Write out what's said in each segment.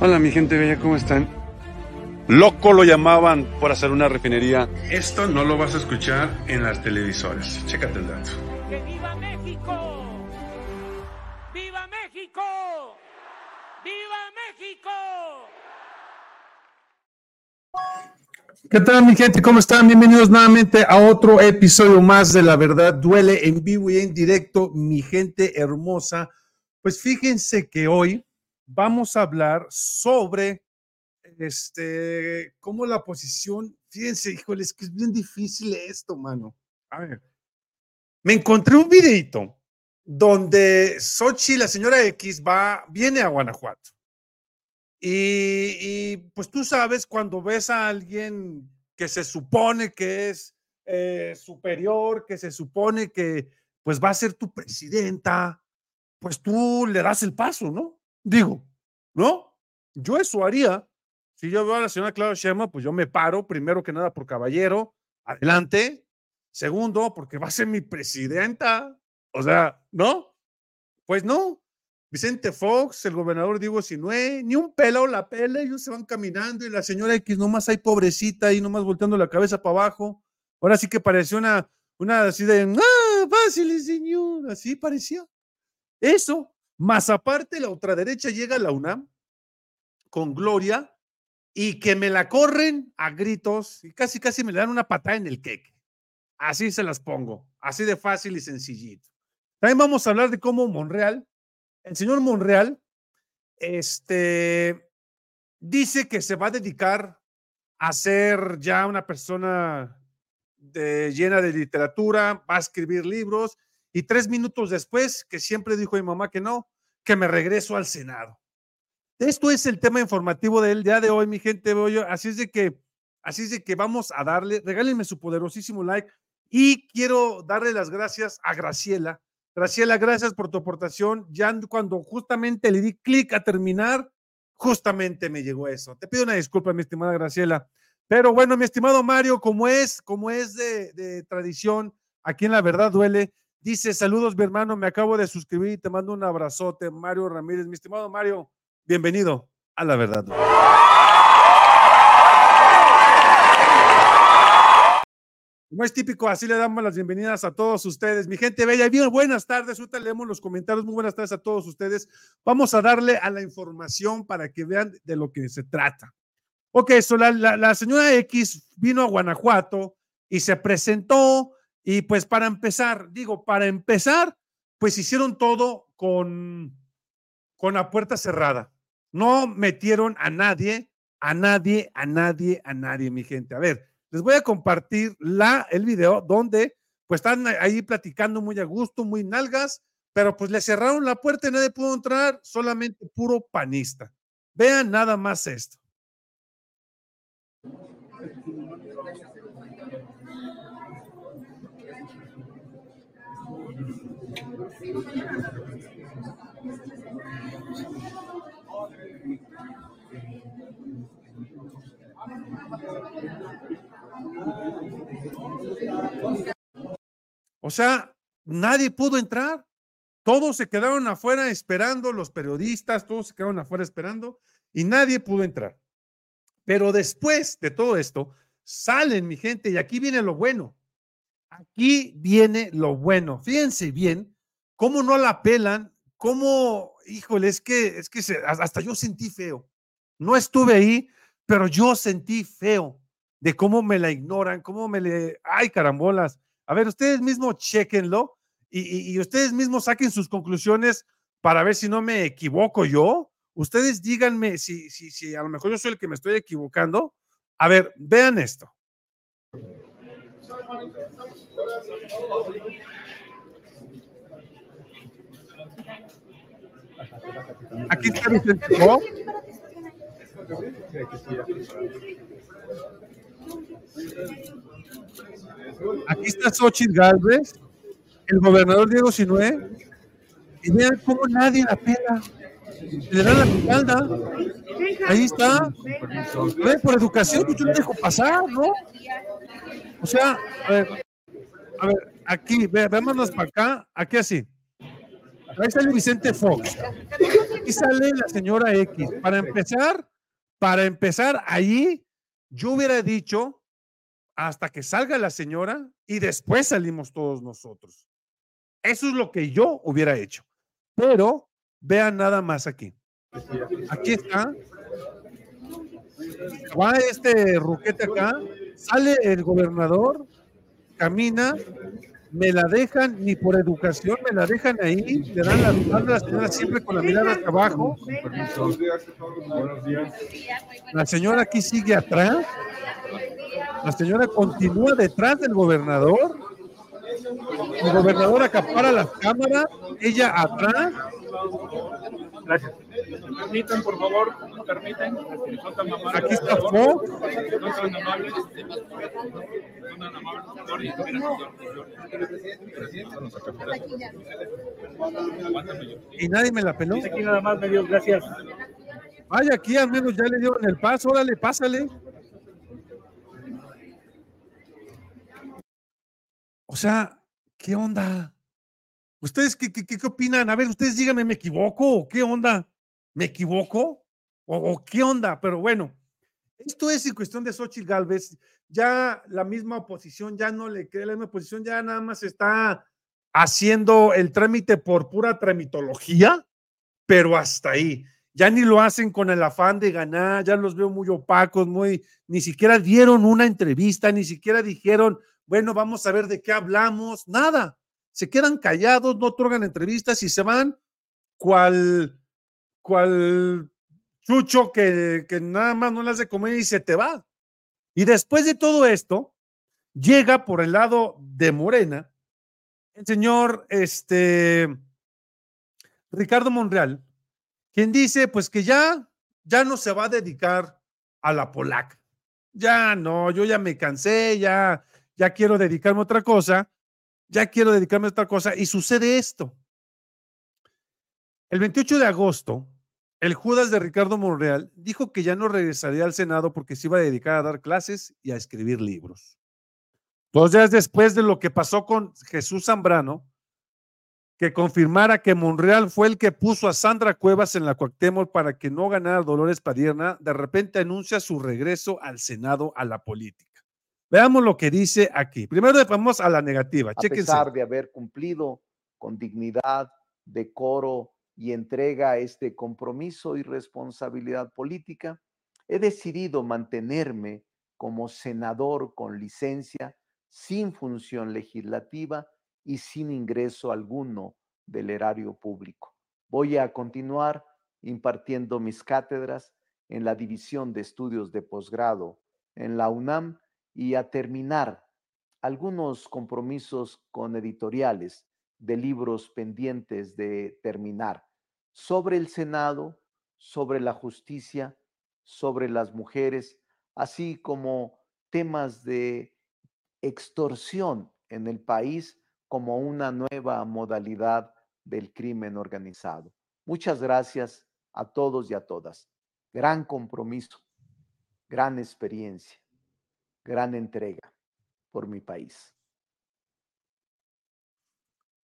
Hola mi gente bella, ¿cómo están? Loco lo llamaban por hacer una refinería. Esto no lo vas a escuchar en las televisoras. Chécate el dato. ¡Que viva México! ¡Viva México! ¡Viva México! ¿Qué tal mi gente? ¿Cómo están? Bienvenidos nuevamente a otro episodio más de La Verdad Duele en vivo y en directo, mi gente hermosa. Pues fíjense que hoy vamos a hablar sobre este, cómo la posición, fíjense, híjole, es que es bien difícil esto, mano. A ver, me encontré un videito donde Sochi, la señora X, va, viene a Guanajuato. Y, pues tú sabes, cuando ves a alguien que se supone que es eh, superior, que se supone que pues va a ser tu presidenta, pues tú le das el paso, ¿no? Digo, ¿no? Yo eso haría. Si yo veo a la señora Clara Shema, pues yo me paro, primero que nada por caballero, adelante. Segundo, porque va a ser mi presidenta. O sea, ¿no? Pues no. Vicente Fox, el gobernador Diego Sinue, ni un pelo la pela, ellos se van caminando y la señora X nomás hay pobrecita ahí nomás volteando la cabeza para abajo. Ahora sí que parecía una, una así de, ah, fácil, señor, así parecía. Eso, más aparte la ultraderecha llega a la UNAM con Gloria y que me la corren a gritos y casi casi me le dan una patada en el queque. Así se las pongo, así de fácil y sencillito. También vamos a hablar de cómo Monreal el señor Monreal este, dice que se va a dedicar a ser ya una persona llena de literatura, va a escribir libros y tres minutos después, que siempre dijo mi mamá que no, que me regreso al Senado. Esto es el tema informativo del día de hoy, mi gente. Así es de que, así es de que vamos a darle, regálenme su poderosísimo like y quiero darle las gracias a Graciela, Graciela, gracias por tu aportación. Ya cuando justamente le di clic a terminar, justamente me llegó eso. Te pido una disculpa, mi estimada Graciela. Pero bueno, mi estimado Mario, como es, como es de, tradición, aquí en La Verdad Duele, dice, saludos mi hermano, me acabo de suscribir y te mando un abrazote, Mario Ramírez. Mi estimado Mario, bienvenido a La Verdad. Como es típico, así le damos las bienvenidas a todos ustedes. Mi gente bella, bien, buenas tardes. Ahorita leemos los comentarios. Muy buenas tardes a todos ustedes. Vamos a darle a la información para que vean de lo que se trata. Ok, so la, señora X vino a Guanajuato y se presentó. Y pues para empezar, digo, para empezar, pues hicieron todo con, con la puerta cerrada. No metieron a nadie, a nadie, a nadie, a nadie, mi gente. A ver, les voy a compartir la, el video donde pues están ahí platicando muy a gusto, muy nalgas, pero pues le cerraron la puerta y nadie pudo entrar, solamente puro panista. Vean nada más esto. O sea, nadie pudo entrar. Todos se quedaron afuera esperando, los periodistas, todos se quedaron afuera esperando y nadie pudo entrar. Pero después de todo esto, salen mi gente y aquí viene lo bueno. Aquí viene lo bueno. Fíjense bien cómo no la pelan, cómo, híjole, es que, es que hasta yo sentí feo. No estuve ahí, pero yo sentí feo de cómo me la ignoran, cómo me le, ay carambolas. A ver, ustedes mismos chequenlo y, ustedes mismos saquen sus conclusiones para ver si no me equivoco yo. Ustedes díganme si, si, si a lo mejor yo soy el que me estoy equivocando. A ver, vean esto. Aquí está Vicente Aquí está Xochitl Galvez, el gobernador Diego Sinue, y vean cómo nadie la pela. Le dan la espalda. Ahí está. Por educación, yo no dejo pasar, ¿no? O sea, a ver, a ver aquí, ve, vémonos para acá, aquí así. Ahí sale Vicente Fox. Y sale la señora X. Para empezar, para empezar, ahí yo hubiera dicho hasta que salga la señora y después salimos todos nosotros. Eso es lo que yo hubiera hecho. Pero vean nada más aquí. Aquí está. Va este ruquete acá, sale el gobernador, camina, me la dejan, ni por educación, me la dejan ahí, le dan la mano a la señora siempre con la mirada abajo. La señora aquí sigue atrás. La señora continúa detrás del gobernador. El gobernador acapara las cámaras, ella atrás. Gracias. Permitan, por favor, permiten. Aquí está. No son amables. Y nadie me la peló. Aquí nada más, me dio gracias. Vaya, aquí al menos ya le dieron el paso, órale, pásale. O sea, ¿qué onda? ¿Ustedes qué, qué, qué opinan? A ver, ustedes díganme, ¿me equivoco qué onda? ¿Me equivoco? ¿O, qué onda? Pero bueno, esto es en cuestión de Xochitl Galvez. Ya la misma oposición ya no le cree, la misma oposición ya nada más está haciendo el trámite por pura tramitología, pero hasta ahí. Ya ni lo hacen con el afán de ganar, ya los veo muy opacos, muy, ni siquiera dieron una entrevista, ni siquiera dijeron, bueno, vamos a ver de qué hablamos, nada. Se quedan callados, no otorgan entrevistas y se van cual, cual chucho que, que nada más no le hace comer y se te va. Y después de todo esto, llega por el lado de Morena el señor este, Ricardo Monreal, quien dice pues que ya, ya no se va a dedicar a la polaca. Ya no, yo ya me cansé, ya, ya quiero dedicarme a otra cosa, ya quiero dedicarme a otra cosa y sucede esto. El 28 de agosto, el Judas de Ricardo Monreal dijo que ya no regresaría al Senado porque se iba a dedicar a dar clases y a escribir libros. Dos días después de lo que pasó con Jesús Zambrano, que confirmara que Monreal fue el que puso a Sandra Cuevas en la Cuauhtémoc para que no ganara Dolores Padierna, de repente anuncia su regreso al Senado a la política. Veamos lo que dice aquí. Primero vamos a la negativa. A Chéquense. pesar de haber cumplido con dignidad, decoro y entrega este compromiso y responsabilidad política, he decidido mantenerme como senador con licencia, sin función legislativa y sin ingreso alguno del erario público. Voy a continuar impartiendo mis cátedras en la División de Estudios de Posgrado en la UNAM y a terminar algunos compromisos con editoriales de libros pendientes de terminar sobre el Senado, sobre la justicia, sobre las mujeres, así como temas de extorsión en el país como una nueva modalidad del crimen organizado. Muchas gracias a todos y a todas. Gran compromiso, gran experiencia, gran entrega por mi país.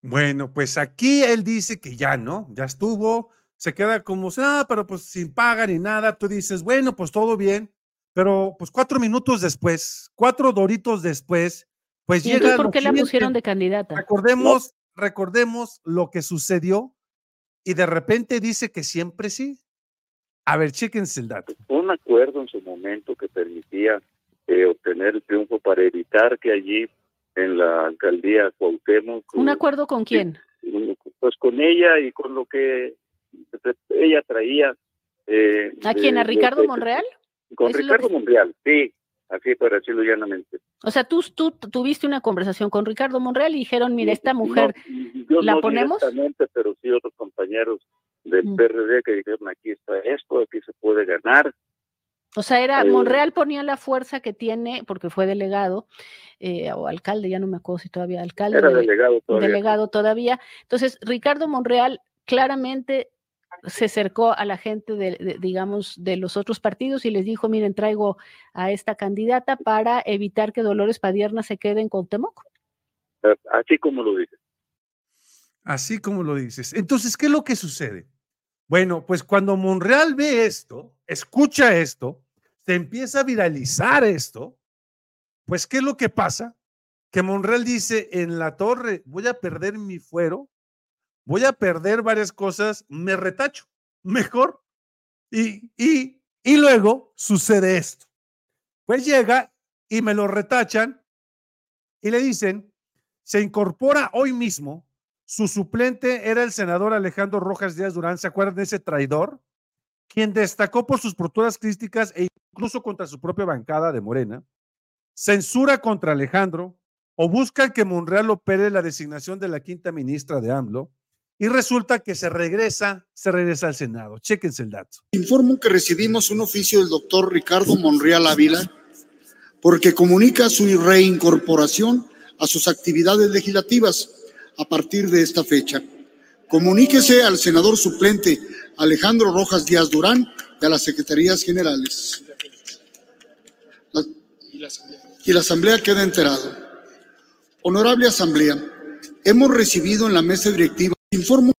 Bueno, pues aquí él dice que ya no, ya estuvo, se queda como, ah, pero pues sin paga ni nada. Tú dices, bueno, pues todo bien, pero pues cuatro minutos después, cuatro doritos después, pues ¿Y llega. por qué la pusieron de candidata? Recordemos, recordemos lo que sucedió y de repente dice que siempre sí. A ver, chéquense el dato. un acuerdo en su momento que permitía eh, obtener el triunfo para evitar que allí en la alcaldía Cuauhtémoc ¿Un acuerdo con quién? pues con ella y con lo que ella traía eh, ¿A quién? ¿A Ricardo de- Monreal? con Ricardo que- Monreal sí así para decirlo llanamente O sea, tú, tú tuviste una conversación con Ricardo Monreal y dijeron, mira, esta mujer, No, yo ¿la no ponemos? directamente, pero sí otros compañeros del Mm. PRD que dijeron aquí está esto aquí se puede ganar o sea, era, Eh, Monreal ponía la fuerza que tiene, porque fue delegado, eh, o alcalde, ya no me acuerdo si todavía alcalde, era dele- delegado todavía delegado todavía. Entonces, Ricardo Monreal claramente se acercó a la gente de, de, digamos, de los otros partidos y les dijo, miren, traigo a esta candidata para evitar que Dolores Padierna se quede en Cuauhtémoc. así como lo dice Así como lo dices. Entonces, ¿qué es lo que sucede? Bueno, pues cuando Monreal ve esto, escucha esto, se empieza a viralizar esto, pues ¿qué es lo que pasa? Que Monreal dice, en la torre voy a perder mi fuero, voy a perder varias cosas, me retacho, mejor. Y, y, y luego sucede esto. Pues llega y me lo retachan y le dicen, se incorpora hoy mismo, su suplente era el senador Alejandro Rojas Díaz Durán, ¿se acuerdan de ese traidor? Quien destacó por sus posturas críticas e incluso contra su propia bancada de Morena, censura contra Alejandro o busca que Monreal opere la designación de la quinta ministra de AMLO y resulta que se regresa, se regresa al Senado. Chéquense el dato. Informo que recibimos un oficio del doctor Ricardo Monreal Ávila porque comunica su reincorporación a sus actividades legislativas a partir de esta fecha. Comuníquese al senador suplente Alejandro Rojas Díaz Durán y a las secretarías generales. Y la asamblea queda enterado. Honorable asamblea, hemos recibido en la mesa directiva informo.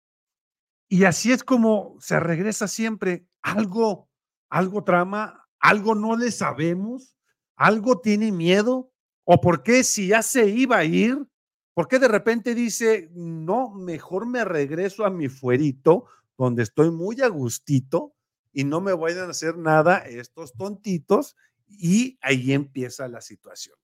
Y así es como se regresa siempre. Algo, algo trama, algo no le sabemos, algo tiene miedo, o por qué si ya se iba a ir, ¿por qué de repente dice, no, mejor me regreso a mi fuerito, donde estoy muy a gustito y no me vayan a hacer nada estos tontitos? Y ahí empieza la situación.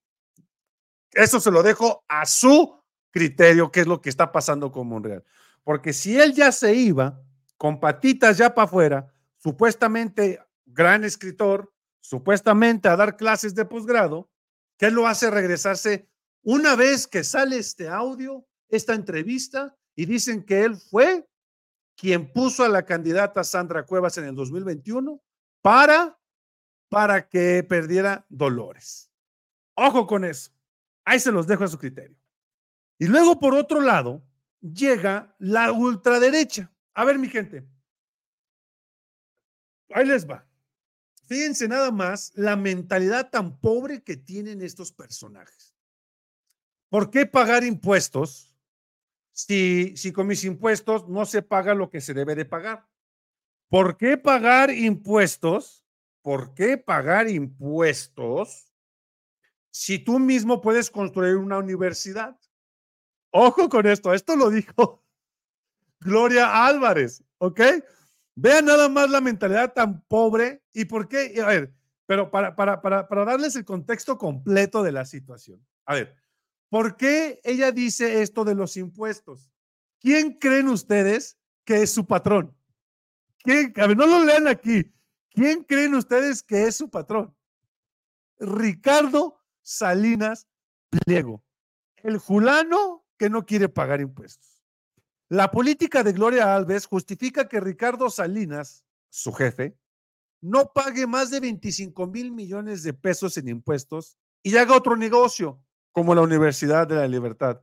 Eso se lo dejo a su criterio, qué es lo que está pasando con Monreal. Porque si él ya se iba, con patitas ya para afuera, supuestamente gran escritor, supuestamente a dar clases de posgrado, ¿Qué lo hace regresarse una vez que sale este audio, esta entrevista, y dicen que él fue quien puso a la candidata Sandra Cuevas en el 2021 para, para que perdiera Dolores. Ojo con eso. Ahí se los dejo a su criterio. Y luego, por otro lado, llega la ultraderecha. A ver, mi gente. Ahí les va. Fíjense nada más la mentalidad tan pobre que tienen estos personajes. ¿Por qué pagar impuestos si, si con mis impuestos no se paga lo que se debe de pagar? ¿Por qué pagar impuestos? ¿Por qué pagar impuestos si tú mismo puedes construir una universidad? Ojo con esto, esto lo dijo Gloria Álvarez, ¿ok? Vean nada más la mentalidad tan pobre y por qué. A ver, pero para, para, para, para darles el contexto completo de la situación. A ver, ¿por qué ella dice esto de los impuestos? ¿Quién creen ustedes que es su patrón? ¿Quién? A ver, no lo lean aquí. ¿Quién creen ustedes que es su patrón? Ricardo Salinas Pliego, el fulano que no quiere pagar impuestos. La política de Gloria Alves justifica que Ricardo Salinas, su jefe, no pague más de 25 mil millones de pesos en impuestos y haga otro negocio, como la Universidad de la Libertad.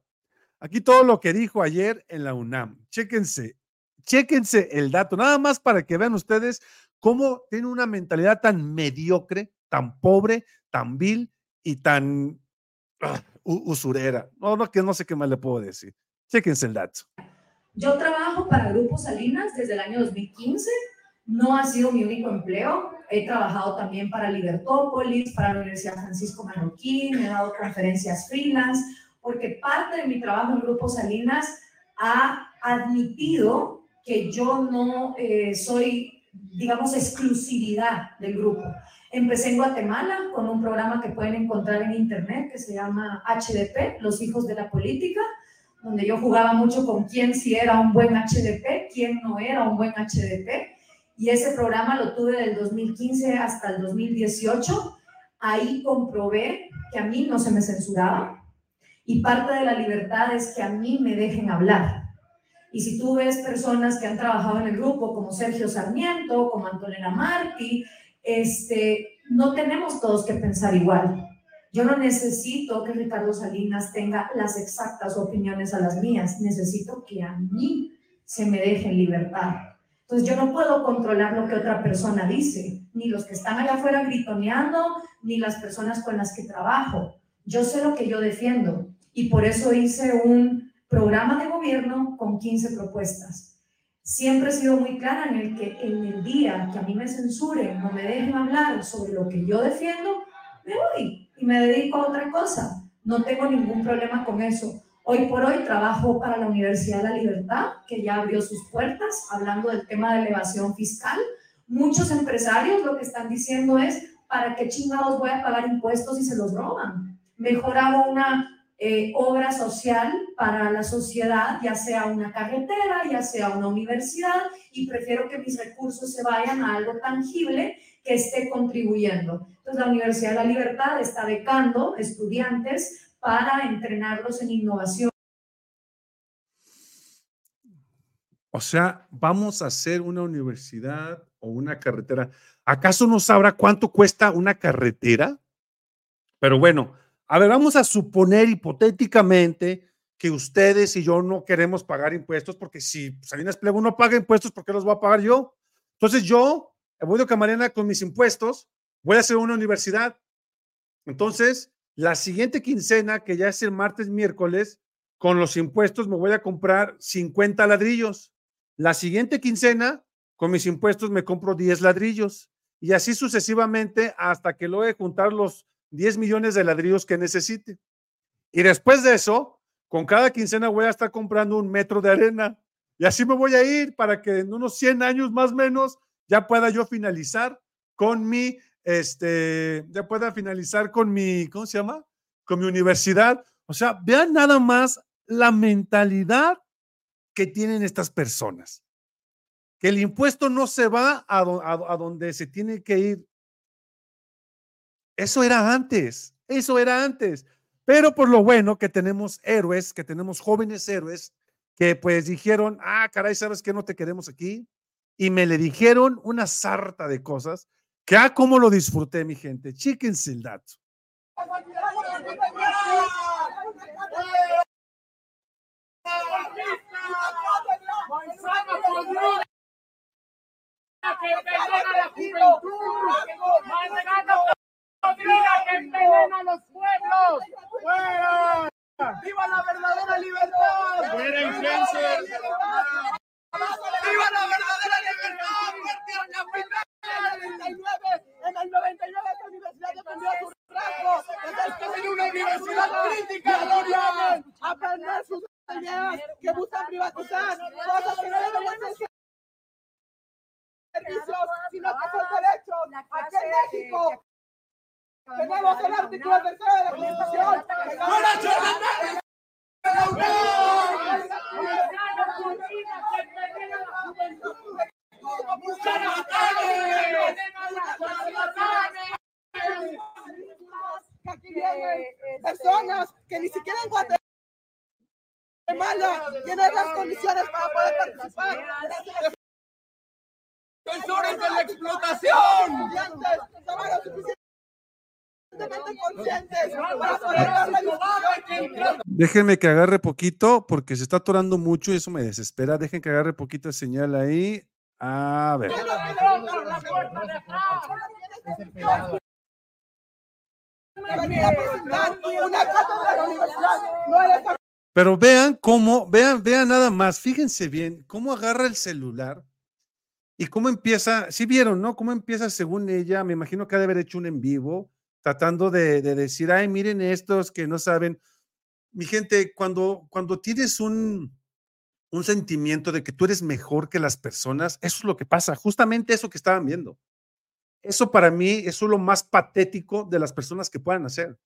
Aquí todo lo que dijo ayer en la UNAM. Chéquense, chéquense el dato, nada más para que vean ustedes cómo tiene una mentalidad tan mediocre, tan pobre, tan vil y tan ah, usurera. No, no, que no sé qué más le puedo decir. Chéquense el dato. Yo trabajo para Grupo Salinas desde el año 2015. No ha sido mi único empleo. He trabajado también para Libertópolis, para la Universidad Francisco Marroquín, he dado conferencias freelance, porque parte de mi trabajo en Grupo Salinas ha admitido que yo no eh, soy, digamos, exclusividad del grupo. Empecé en Guatemala con un programa que pueden encontrar en internet que se llama HDP, Los Hijos de la Política donde yo jugaba mucho con quién si era un buen HDP, quién no era un buen HDP. Y ese programa lo tuve del 2015 hasta el 2018. Ahí comprobé que a mí no se me censuraba. Y parte de la libertad es que a mí me dejen hablar. Y si tú ves personas que han trabajado en el grupo, como Sergio Sarmiento, como Antonella Marti, este, no tenemos todos que pensar igual. Yo no necesito que Ricardo Salinas tenga las exactas opiniones a las mías, necesito que a mí se me deje en libertad. Entonces yo no puedo controlar lo que otra persona dice, ni los que están allá afuera gritoneando, ni las personas con las que trabajo. Yo sé lo que yo defiendo y por eso hice un programa de gobierno con 15 propuestas. Siempre he sido muy clara en el que en el día que a mí me censuren, no me dejen hablar sobre lo que yo defiendo, me voy y me dedico a otra cosa. No tengo ningún problema con eso. Hoy por hoy trabajo para la Universidad de la Libertad, que ya abrió sus puertas, hablando del tema de elevación fiscal. Muchos empresarios lo que están diciendo es, ¿para qué chingados voy a pagar impuestos si se los roban? Mejor hago una eh, obra social para la sociedad, ya sea una carretera, ya sea una universidad, y prefiero que mis recursos se vayan a algo tangible que esté contribuyendo. Entonces, la Universidad de la Libertad está becando estudiantes para entrenarlos en innovación. O sea, vamos a hacer una universidad o una carretera. ¿Acaso no sabrá cuánto cuesta una carretera? Pero bueno, a ver, vamos a suponer hipotéticamente que ustedes y yo no queremos pagar impuestos porque si Salinas Pliego no paga impuestos, ¿por qué los voy a pagar yo? Entonces yo, Evoido Camarena, con mis impuestos, voy a hacer una universidad. Entonces, la siguiente quincena, que ya es el martes, miércoles, con los impuestos me voy a comprar 50 ladrillos. La siguiente quincena, con mis impuestos, me compro 10 ladrillos. Y así sucesivamente hasta que lo de juntar los 10 millones de ladrillos que necesite. Y después de eso, con cada quincena voy a estar comprando un metro de arena. Y así me voy a ir para que en unos 100 años más o menos ya pueda yo finalizar con mi, este, ya pueda finalizar con mi, ¿cómo se llama? Con mi universidad. O sea, vean nada más la mentalidad que tienen estas personas. Que el impuesto no se va a, a donde se tiene que ir eso era antes, eso era antes. Pero por lo bueno que tenemos héroes, que tenemos jóvenes héroes, que pues dijeron, ah, caray, ¿sabes qué? No te queremos aquí. Y me le dijeron una sarta de cosas que, ah, cómo lo disfruté, mi gente. Chicken el dato. ¡Viva que envenena a los pueblos! ¡Fuera! ¡Viva la verdadera libertad! ¡Fuera influencer! ¡Viva la verdadera libertad! En el 99 esta universidad defendió su rasgo. Esta es una universidad crítica, Gloria. Aprender sus ideas que buscan privatizar cosas que no deberían ser servicios, sino que son derechos. Aquí en México El artículo tercero de la Constitución. Aquí vienen personas que ni siquiera en Guatemala tienen las condiciones para poder participar. ¡Censores de la explotación! Déjenme que agarre poquito porque se está atorando mucho y eso me desespera. Dejen que agarre poquito señal ahí. A ver. Pero vean cómo, vean, vean nada más, fíjense bien cómo agarra el celular y cómo empieza, si vieron, ¿no? Cómo empieza según ella, me imagino que ha de haber hecho un en vivo, tratando de, decir, ay, miren estos que no saben. Mi gente, cuando, cuando tienes un, un sentimiento de que tú eres mejor que las personas, eso es lo que pasa, justamente eso que estaban viendo. Eso para mí es lo más patético de las personas que puedan hacer.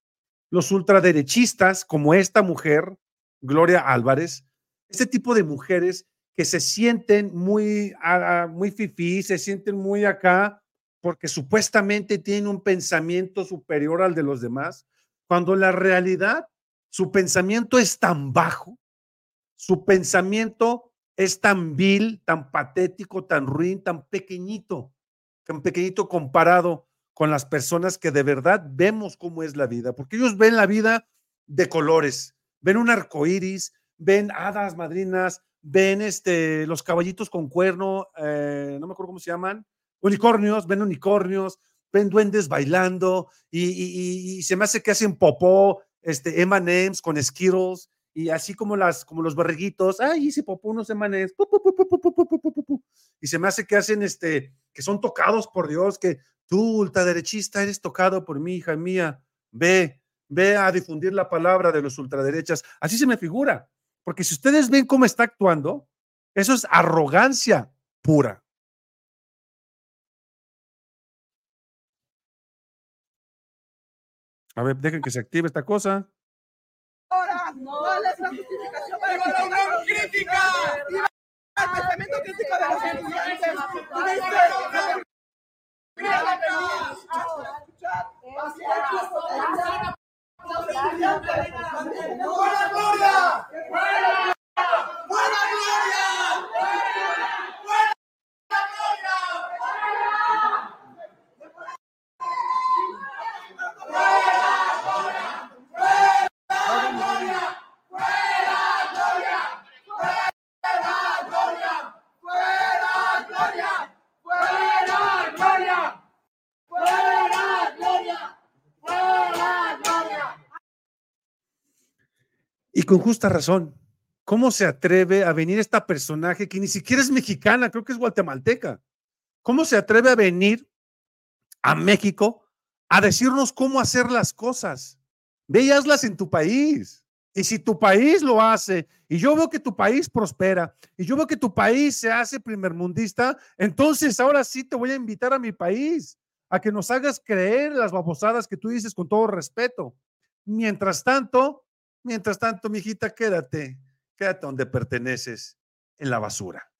Los ultraderechistas, como esta mujer, Gloria Álvarez, este tipo de mujeres que se sienten muy, uh, muy fifí, se sienten muy acá, porque supuestamente tiene un pensamiento superior al de los demás, cuando la realidad, su pensamiento es tan bajo, su pensamiento es tan vil, tan patético, tan ruin, tan pequeñito, tan pequeñito comparado con las personas que de verdad vemos cómo es la vida, porque ellos ven la vida de colores, ven un arco iris, ven hadas madrinas, ven este, los caballitos con cuerno, eh, no me acuerdo cómo se llaman, unicornios, ven unicornios, ven duendes bailando y, se me hace que hacen popó, este, M&M's con Skittles y así como las, como los barriguitos, ay, hice popó unos semanas, y se me hace que hacen este, que son tocados por Dios, que tú, ultraderechista, eres tocado por mi hija mía, ve, ve a difundir la palabra de los ultraderechas. Así se me figura, porque si ustedes ven cómo está actuando, eso es arrogancia pura. A ver, dejen que se active esta cosa. Ahora, ¿cuál es la justificación para criticar? crítica! El pensamiento crítico de los estudiantes. ¡Buena gloria! ¡Buena gloria! Y con justa razón. ¿Cómo se atreve a venir esta personaje que ni siquiera es mexicana, creo que es guatemalteca? ¿Cómo se atreve a venir a México a decirnos cómo hacer las cosas? Ve y hazlas en tu país. Y si tu país lo hace, y yo veo que tu país prospera, y yo veo que tu país se hace primermundista, entonces ahora sí te voy a invitar a mi país a que nos hagas creer las babosadas que tú dices con todo respeto. Mientras tanto, Mientras tanto, mijita, quédate, quédate donde perteneces, en la basura.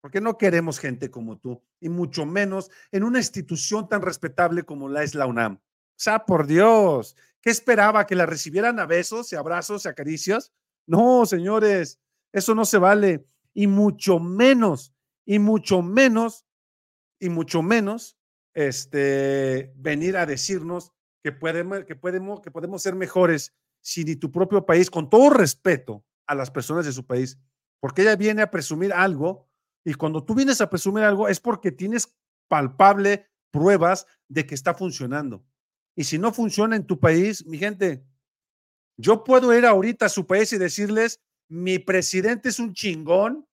Porque no queremos gente como tú, y mucho menos en una institución tan respetable como la es la UNAM. O sea, por Dios, ¿qué esperaba? ¿Que la recibieran a besos y abrazos y acaricias? No, señores, eso no se vale. Y mucho menos, y mucho menos, y mucho menos, este, venir a decirnos que podemos, que podemos, que podemos ser mejores si ni tu propio país, con todo respeto a las personas de su país, porque ella viene a presumir algo y cuando tú vienes a presumir algo es porque tienes palpable pruebas de que está funcionando. Y si no funciona en tu país, mi gente, yo puedo ir ahorita a su país y decirles, mi presidente es un chingón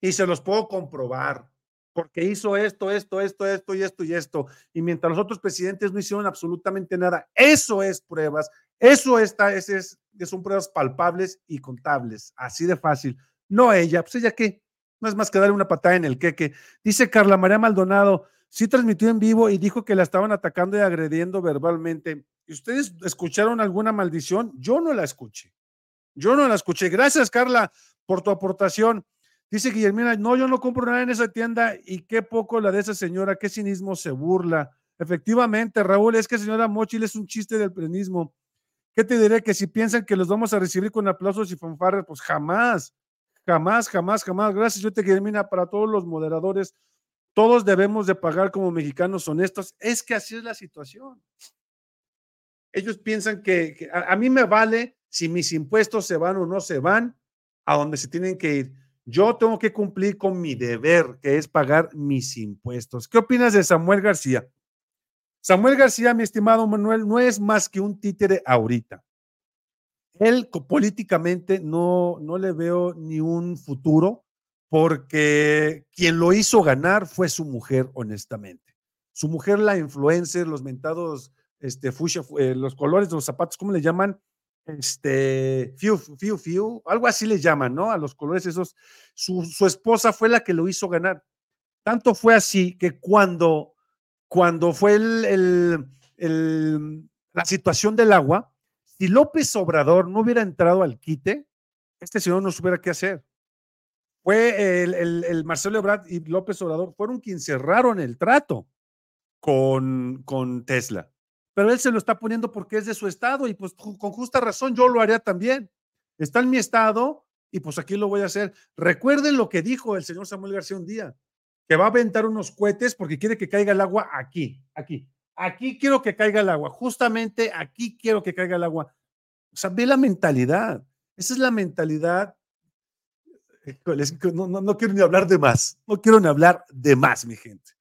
y se los puedo comprobar porque hizo esto, esto, esto, esto y esto y esto. Y mientras los otros presidentes no hicieron absolutamente nada, eso es pruebas, eso está, ese es, son pruebas palpables y contables, así de fácil. No ella, pues ella qué, no es más que darle una patada en el queque. Dice Carla María Maldonado, sí transmitió en vivo y dijo que la estaban atacando y agrediendo verbalmente. ¿Y ustedes escucharon alguna maldición? Yo no la escuché. Yo no la escuché. Gracias, Carla, por tu aportación. Dice Guillermina, no, yo no compro nada en esa tienda y qué poco la de esa señora, qué cinismo se burla. Efectivamente, Raúl, es que señora Mochil es un chiste del plenismo. ¿Qué te diré? Que si piensan que los vamos a recibir con aplausos y fanfarras, pues jamás, jamás, jamás, jamás. Gracias, yo te Guillermina, para todos los moderadores. Todos debemos de pagar como mexicanos honestos. Es que así es la situación. Ellos piensan que, a mí me vale si mis impuestos se van o no se van a donde se tienen que ir yo tengo que cumplir con mi deber, que es pagar mis impuestos. ¿Qué opinas de Samuel García? Samuel García, mi estimado Manuel, no es más que un títere ahorita. Él políticamente no, no le veo ni un futuro porque quien lo hizo ganar fue su mujer, honestamente. Su mujer, la influencer, los mentados, este, fuchsia, eh, los colores de los zapatos, ¿cómo le llaman? este, fiu, fiu, fiu, algo así le llaman, ¿no? A los colores esos. Su, esposa fue la que lo hizo ganar. Tanto fue así que cuando, cuando fue la situación del agua, si López Obrador no hubiera entrado al quite, este señor no supiera qué hacer. Fue el, el, Marcelo Ebrard y López Obrador fueron quienes cerraron el trato con, con Tesla pero él se lo está poniendo porque es de su estado y pues con justa razón yo lo haría también. Está en mi estado y pues aquí lo voy a hacer. Recuerden lo que dijo el señor Samuel García un día, que va a aventar unos cohetes porque quiere que caiga el agua aquí, aquí. Aquí quiero que caiga el agua, justamente aquí quiero que caiga el agua. O sea, ve la mentalidad. Esa es la mentalidad. No, no, no quiero ni hablar de más, no quiero ni hablar de más, mi gente.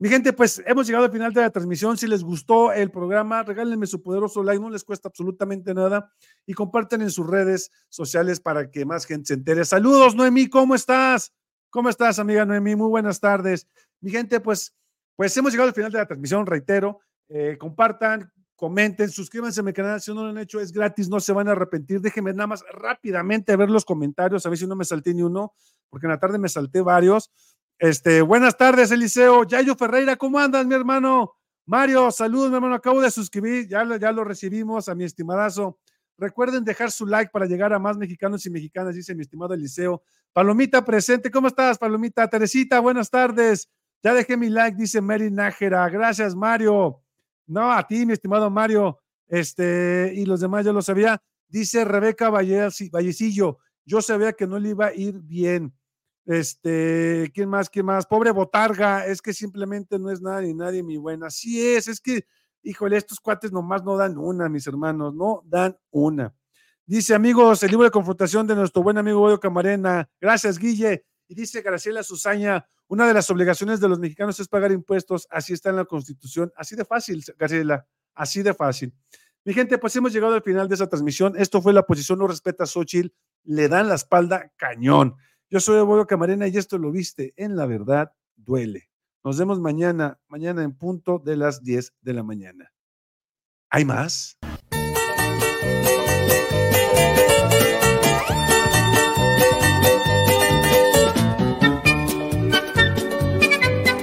Mi gente, pues hemos llegado al final de la transmisión. Si les gustó el programa, regálenme su poderoso like, no les cuesta absolutamente nada y comparten en sus redes sociales para que más gente se entere. Saludos, Noemí, ¿cómo estás? ¿Cómo estás, amiga Noemí? Muy buenas tardes. Mi gente, pues, pues hemos llegado al final de la transmisión, reitero. Eh, compartan, comenten, suscríbanse a mi canal si no lo han hecho, es gratis, no se van a arrepentir. Déjenme nada más rápidamente ver los comentarios, a ver si no me salté ni uno, porque en la tarde me salté varios. Este, buenas tardes, Eliseo. Yayo Ferreira, ¿cómo andas, mi hermano? Mario, saludos, mi hermano. Acabo de suscribir, ya, ya lo recibimos a mi estimadazo. Recuerden dejar su like para llegar a más mexicanos y mexicanas, dice mi estimado Eliseo. Palomita presente, ¿cómo estás, Palomita? Teresita, buenas tardes. Ya dejé mi like, dice Mary Nájera. Gracias, Mario. No, a ti, mi estimado Mario. Este, y los demás ya lo sabía. Dice Rebeca Vallecillo, yo sabía que no le iba a ir bien. Este, ¿quién más? ¿Quién más? Pobre Botarga, es que simplemente no es nada ni nadie, mi buena. Así es, es que, híjole, estos cuates nomás no dan una, mis hermanos, no dan una. Dice, amigos, el libro de confrontación de nuestro buen amigo Boyo Camarena. Gracias, Guille. Y dice Graciela Susaña, una de las obligaciones de los mexicanos es pagar impuestos, así está en la Constitución, así de fácil, Graciela, así de fácil. Mi gente, pues hemos llegado al final de esa transmisión. Esto fue la posición no respeta a Xochitl, le dan la espalda cañón. Yo soy Boyo Camarena y esto lo viste en La Verdad Duele. Nos vemos mañana, mañana en punto de las 10 de la mañana. ¿Hay más?